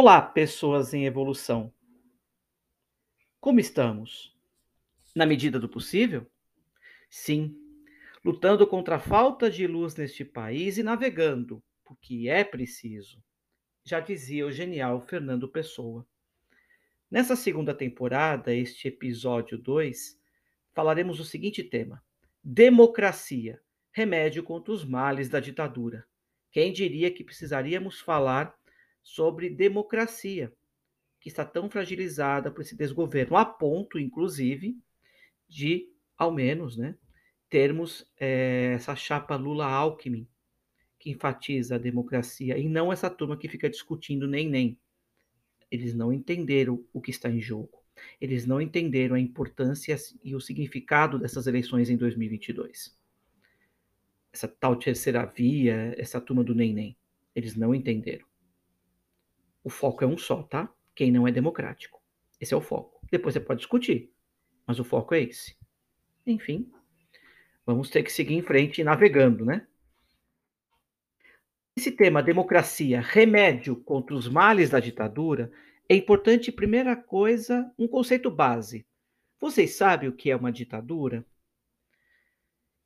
Olá, pessoas em evolução. Como estamos? Na medida do possível? Sim, lutando contra a falta de luz neste país e navegando, porque é preciso. Já dizia o genial Fernando Pessoa. Nessa segunda temporada, este episódio 2, falaremos o seguinte tema: Democracia, remédio contra os males da ditadura. Quem diria que precisaríamos falar sobre democracia, que está tão fragilizada por esse desgoverno, a ponto, inclusive, de, ao menos, né, termos é, essa chapa Lula-Alckmin, que enfatiza a democracia, e não essa turma que fica discutindo nem nem. Eles não entenderam o que está em jogo. Eles não entenderam a importância e o significado dessas eleições em 2022. Essa tal terceira via, essa turma do nem nem. Eles não entenderam. O foco é um só, tá? Quem não é democrático. Esse é o foco. Depois você pode discutir, mas o foco é esse. Enfim, vamos ter que seguir em frente navegando, né? Esse tema democracia, remédio contra os males da ditadura, é importante, primeira coisa, um conceito base. Vocês sabem o que é uma ditadura?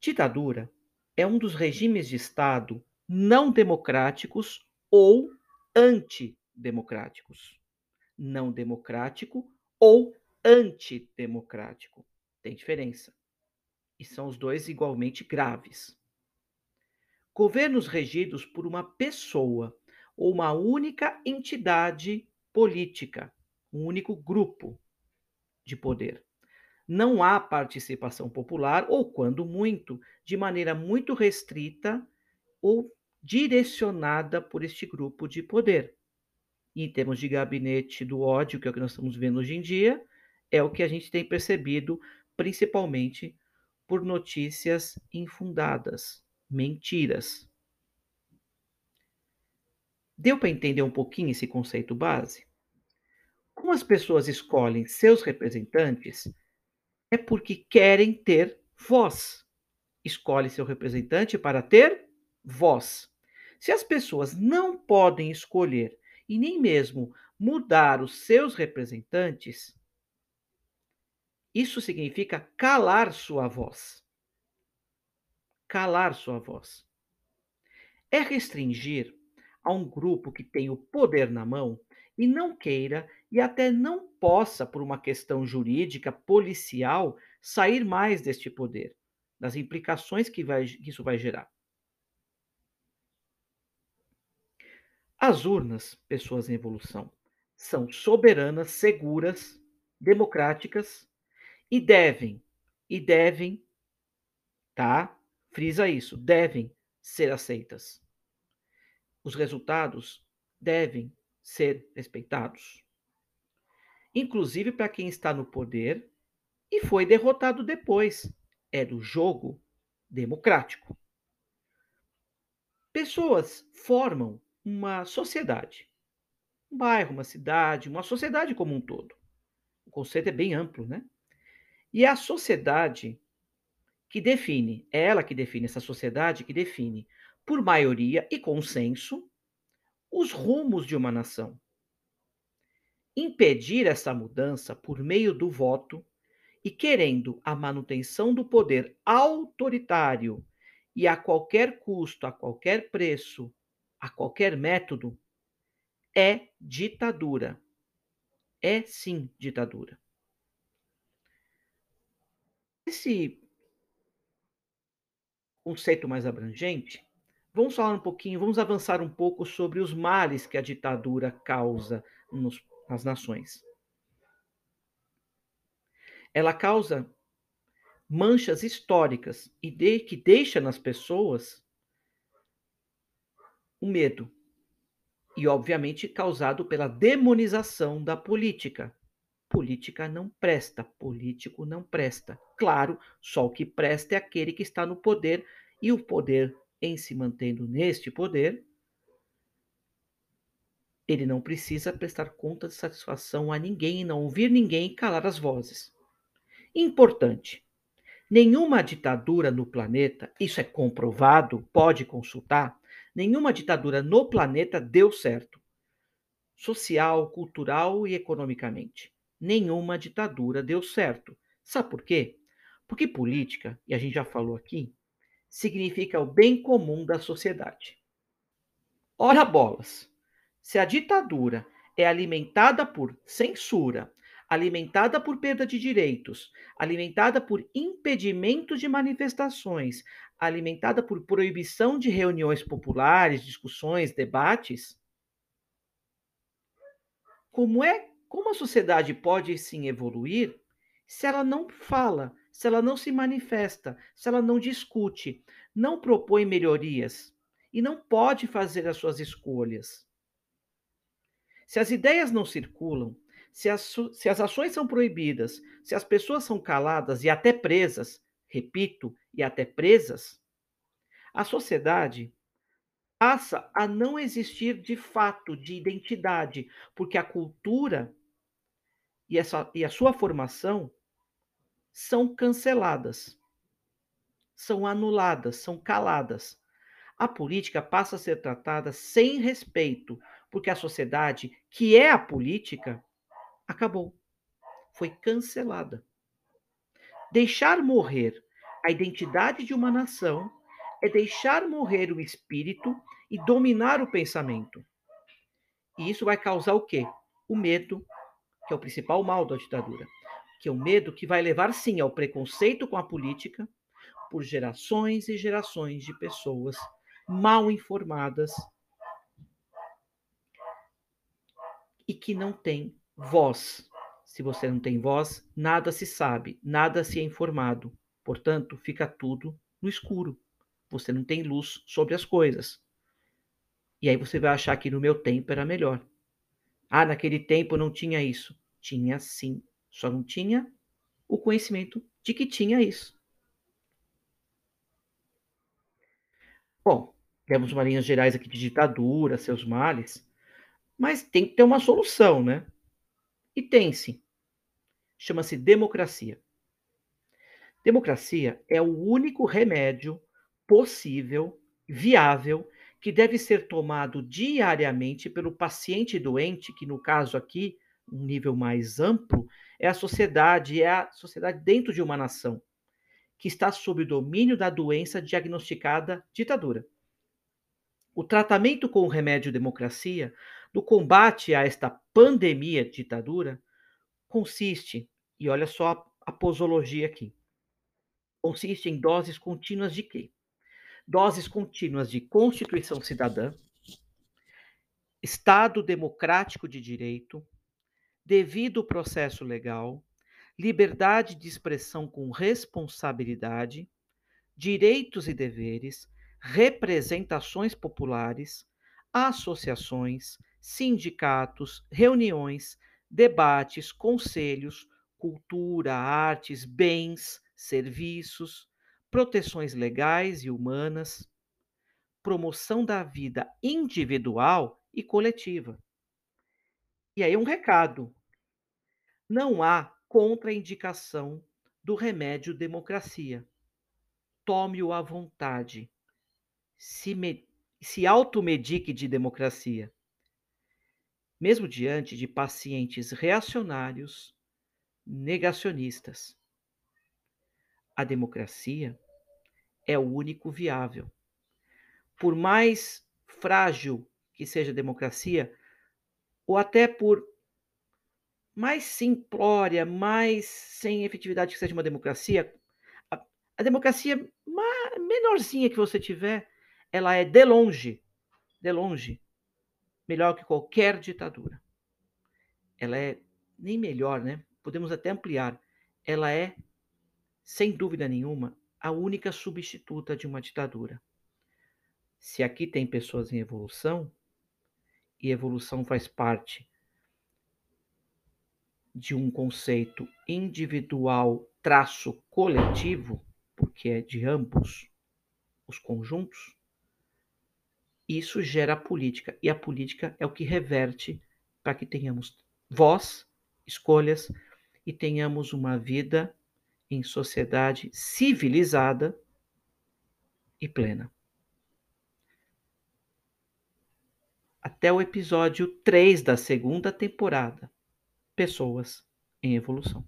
Ditadura é um dos regimes de Estado não democráticos ou anti democráticos. Não democrático ou antidemocrático. Tem diferença. E são os dois igualmente graves. Governos regidos por uma pessoa ou uma única entidade política, um único grupo de poder. Não há participação popular, ou, quando muito, de maneira muito restrita ou direcionada por este grupo de poder em termos de gabinete do ódio, que é o que nós estamos vendo hoje em dia, é o que a gente tem percebido, principalmente por notícias infundadas, mentiras. Deu para entender um pouquinho esse conceito base? Como as pessoas escolhem seus representantes, é porque querem ter voz. Escolhe seu representante para ter voz. Se as pessoas não podem escolher e nem mesmo mudar os seus representantes, isso significa calar sua voz. Calar sua voz. É restringir a um grupo que tem o poder na mão e não queira e até não possa, por uma questão jurídica, policial, sair mais deste poder, das implicações que, vai, que isso vai gerar. As urnas, pessoas em evolução, são soberanas, seguras, democráticas e devem, e devem, tá? Frisa isso, devem ser aceitas. Os resultados devem ser respeitados. Inclusive para quem está no poder e foi derrotado depois. É do jogo democrático. Pessoas formam uma sociedade. Um bairro, uma cidade, uma sociedade como um todo. O conceito é bem amplo, né? E é a sociedade que define, é ela que define, essa sociedade que define, por maioria e consenso, os rumos de uma nação. Impedir essa mudança por meio do voto e querendo a manutenção do poder autoritário e a qualquer custo, a qualquer preço, a qualquer método é ditadura. é sim ditadura. Esse conceito mais abrangente, vamos falar um pouquinho, vamos avançar um pouco sobre os males que a ditadura causa nos, nas nações. Ela causa manchas históricas e de, que deixa nas pessoas o medo. E, obviamente, causado pela demonização da política. Política não presta, político não presta. Claro, só o que presta é aquele que está no poder, e o poder, em se mantendo neste poder, ele não precisa prestar conta de satisfação a ninguém, não ouvir ninguém e calar as vozes. Importante: nenhuma ditadura no planeta, isso é comprovado, pode consultar, nenhuma ditadura no planeta deu certo, social, cultural e economicamente. Nenhuma ditadura deu certo. Sabe por quê? Porque política, e a gente já falou aqui, significa o bem comum da sociedade. Ora bolas, se a ditadura é alimentada por censura, alimentada por perda de direitos, alimentada por impedimento de manifestações, alimentada por proibição de reuniões populares, discussões, debates, como é, como a sociedade pode sim evoluir se ela não fala, se ela não se manifesta, se ela não discute, não propõe melhorias e não pode fazer as suas escolhas? Se as ideias não circulam, se as, se as ações são proibidas, se as pessoas são caladas e até presas, repito, e até presas, a sociedade passa a não existir de fato, de identidade, porque a cultura e, essa, e a sua formação são canceladas, são anuladas, são caladas. A política passa a ser tratada sem respeito, porque a sociedade, que é a política, acabou. Foi cancelada. Deixar morrer a identidade de uma nação é deixar morrer o espírito e dominar o pensamento. E isso vai causar o quê? O medo, que é o principal mal da ditadura, que é o medo que vai levar sim ao preconceito com a política por gerações e gerações de pessoas mal informadas e que não têm voz. Se você não tem voz, nada se sabe, nada se é informado. Portanto, fica tudo no escuro. Você não tem luz sobre as coisas. E aí você vai achar que no meu tempo era melhor. Ah, naquele tempo não tinha isso. Tinha sim, só não tinha o conhecimento de que tinha isso. Bom, temos uma linhas gerais aqui de ditadura, seus males, mas tem que ter uma solução, né? E tem sim. Chama-se democracia. Democracia é o único remédio possível, viável, que deve ser tomado diariamente pelo paciente doente, que no caso aqui, um nível mais amplo, é a sociedade, é a sociedade dentro de uma nação, que está sob o domínio da doença diagnosticada ditadura. O tratamento com o remédio democracia do combate a esta pandemia de ditadura consiste, e olha só a posologia aqui, consiste em doses contínuas de quê? Doses contínuas de Constituição Cidadã, Estado Democrático de Direito, devido processo legal, liberdade de expressão com responsabilidade, direitos e deveres, representações populares, associações, sindicatos, reuniões, debates, conselhos, cultura, artes, bens, serviços, proteções legais e humanas, promoção da vida individual e coletiva. E aí um recado: não há contraindicação do remédio democracia. Tome-o à vontade. Se, me, se automedique de democracia mesmo diante de pacientes reacionários, negacionistas. A democracia é o único viável. Por mais frágil que seja a democracia, ou até por mais simplória, mais sem efetividade que seja uma democracia, a, a democracia menorzinha que você tiver, ela é de longe, de longe, melhor que qualquer ditadura. Ela é nem melhor, né? Podemos até ampliar. Ela é, sem dúvida nenhuma, a única substituta de uma ditadura. Se aqui tem pessoas em evolução, e evolução faz parte de um conceito individual traço coletivo, porque é de ambos os conjuntos, isso gera a política. E a política é o que reverte para que tenhamos voz, escolhas e tenhamos uma vida em sociedade civilizada e plena. Até o episódio 3 da segunda temporada. Pessoas em evolução.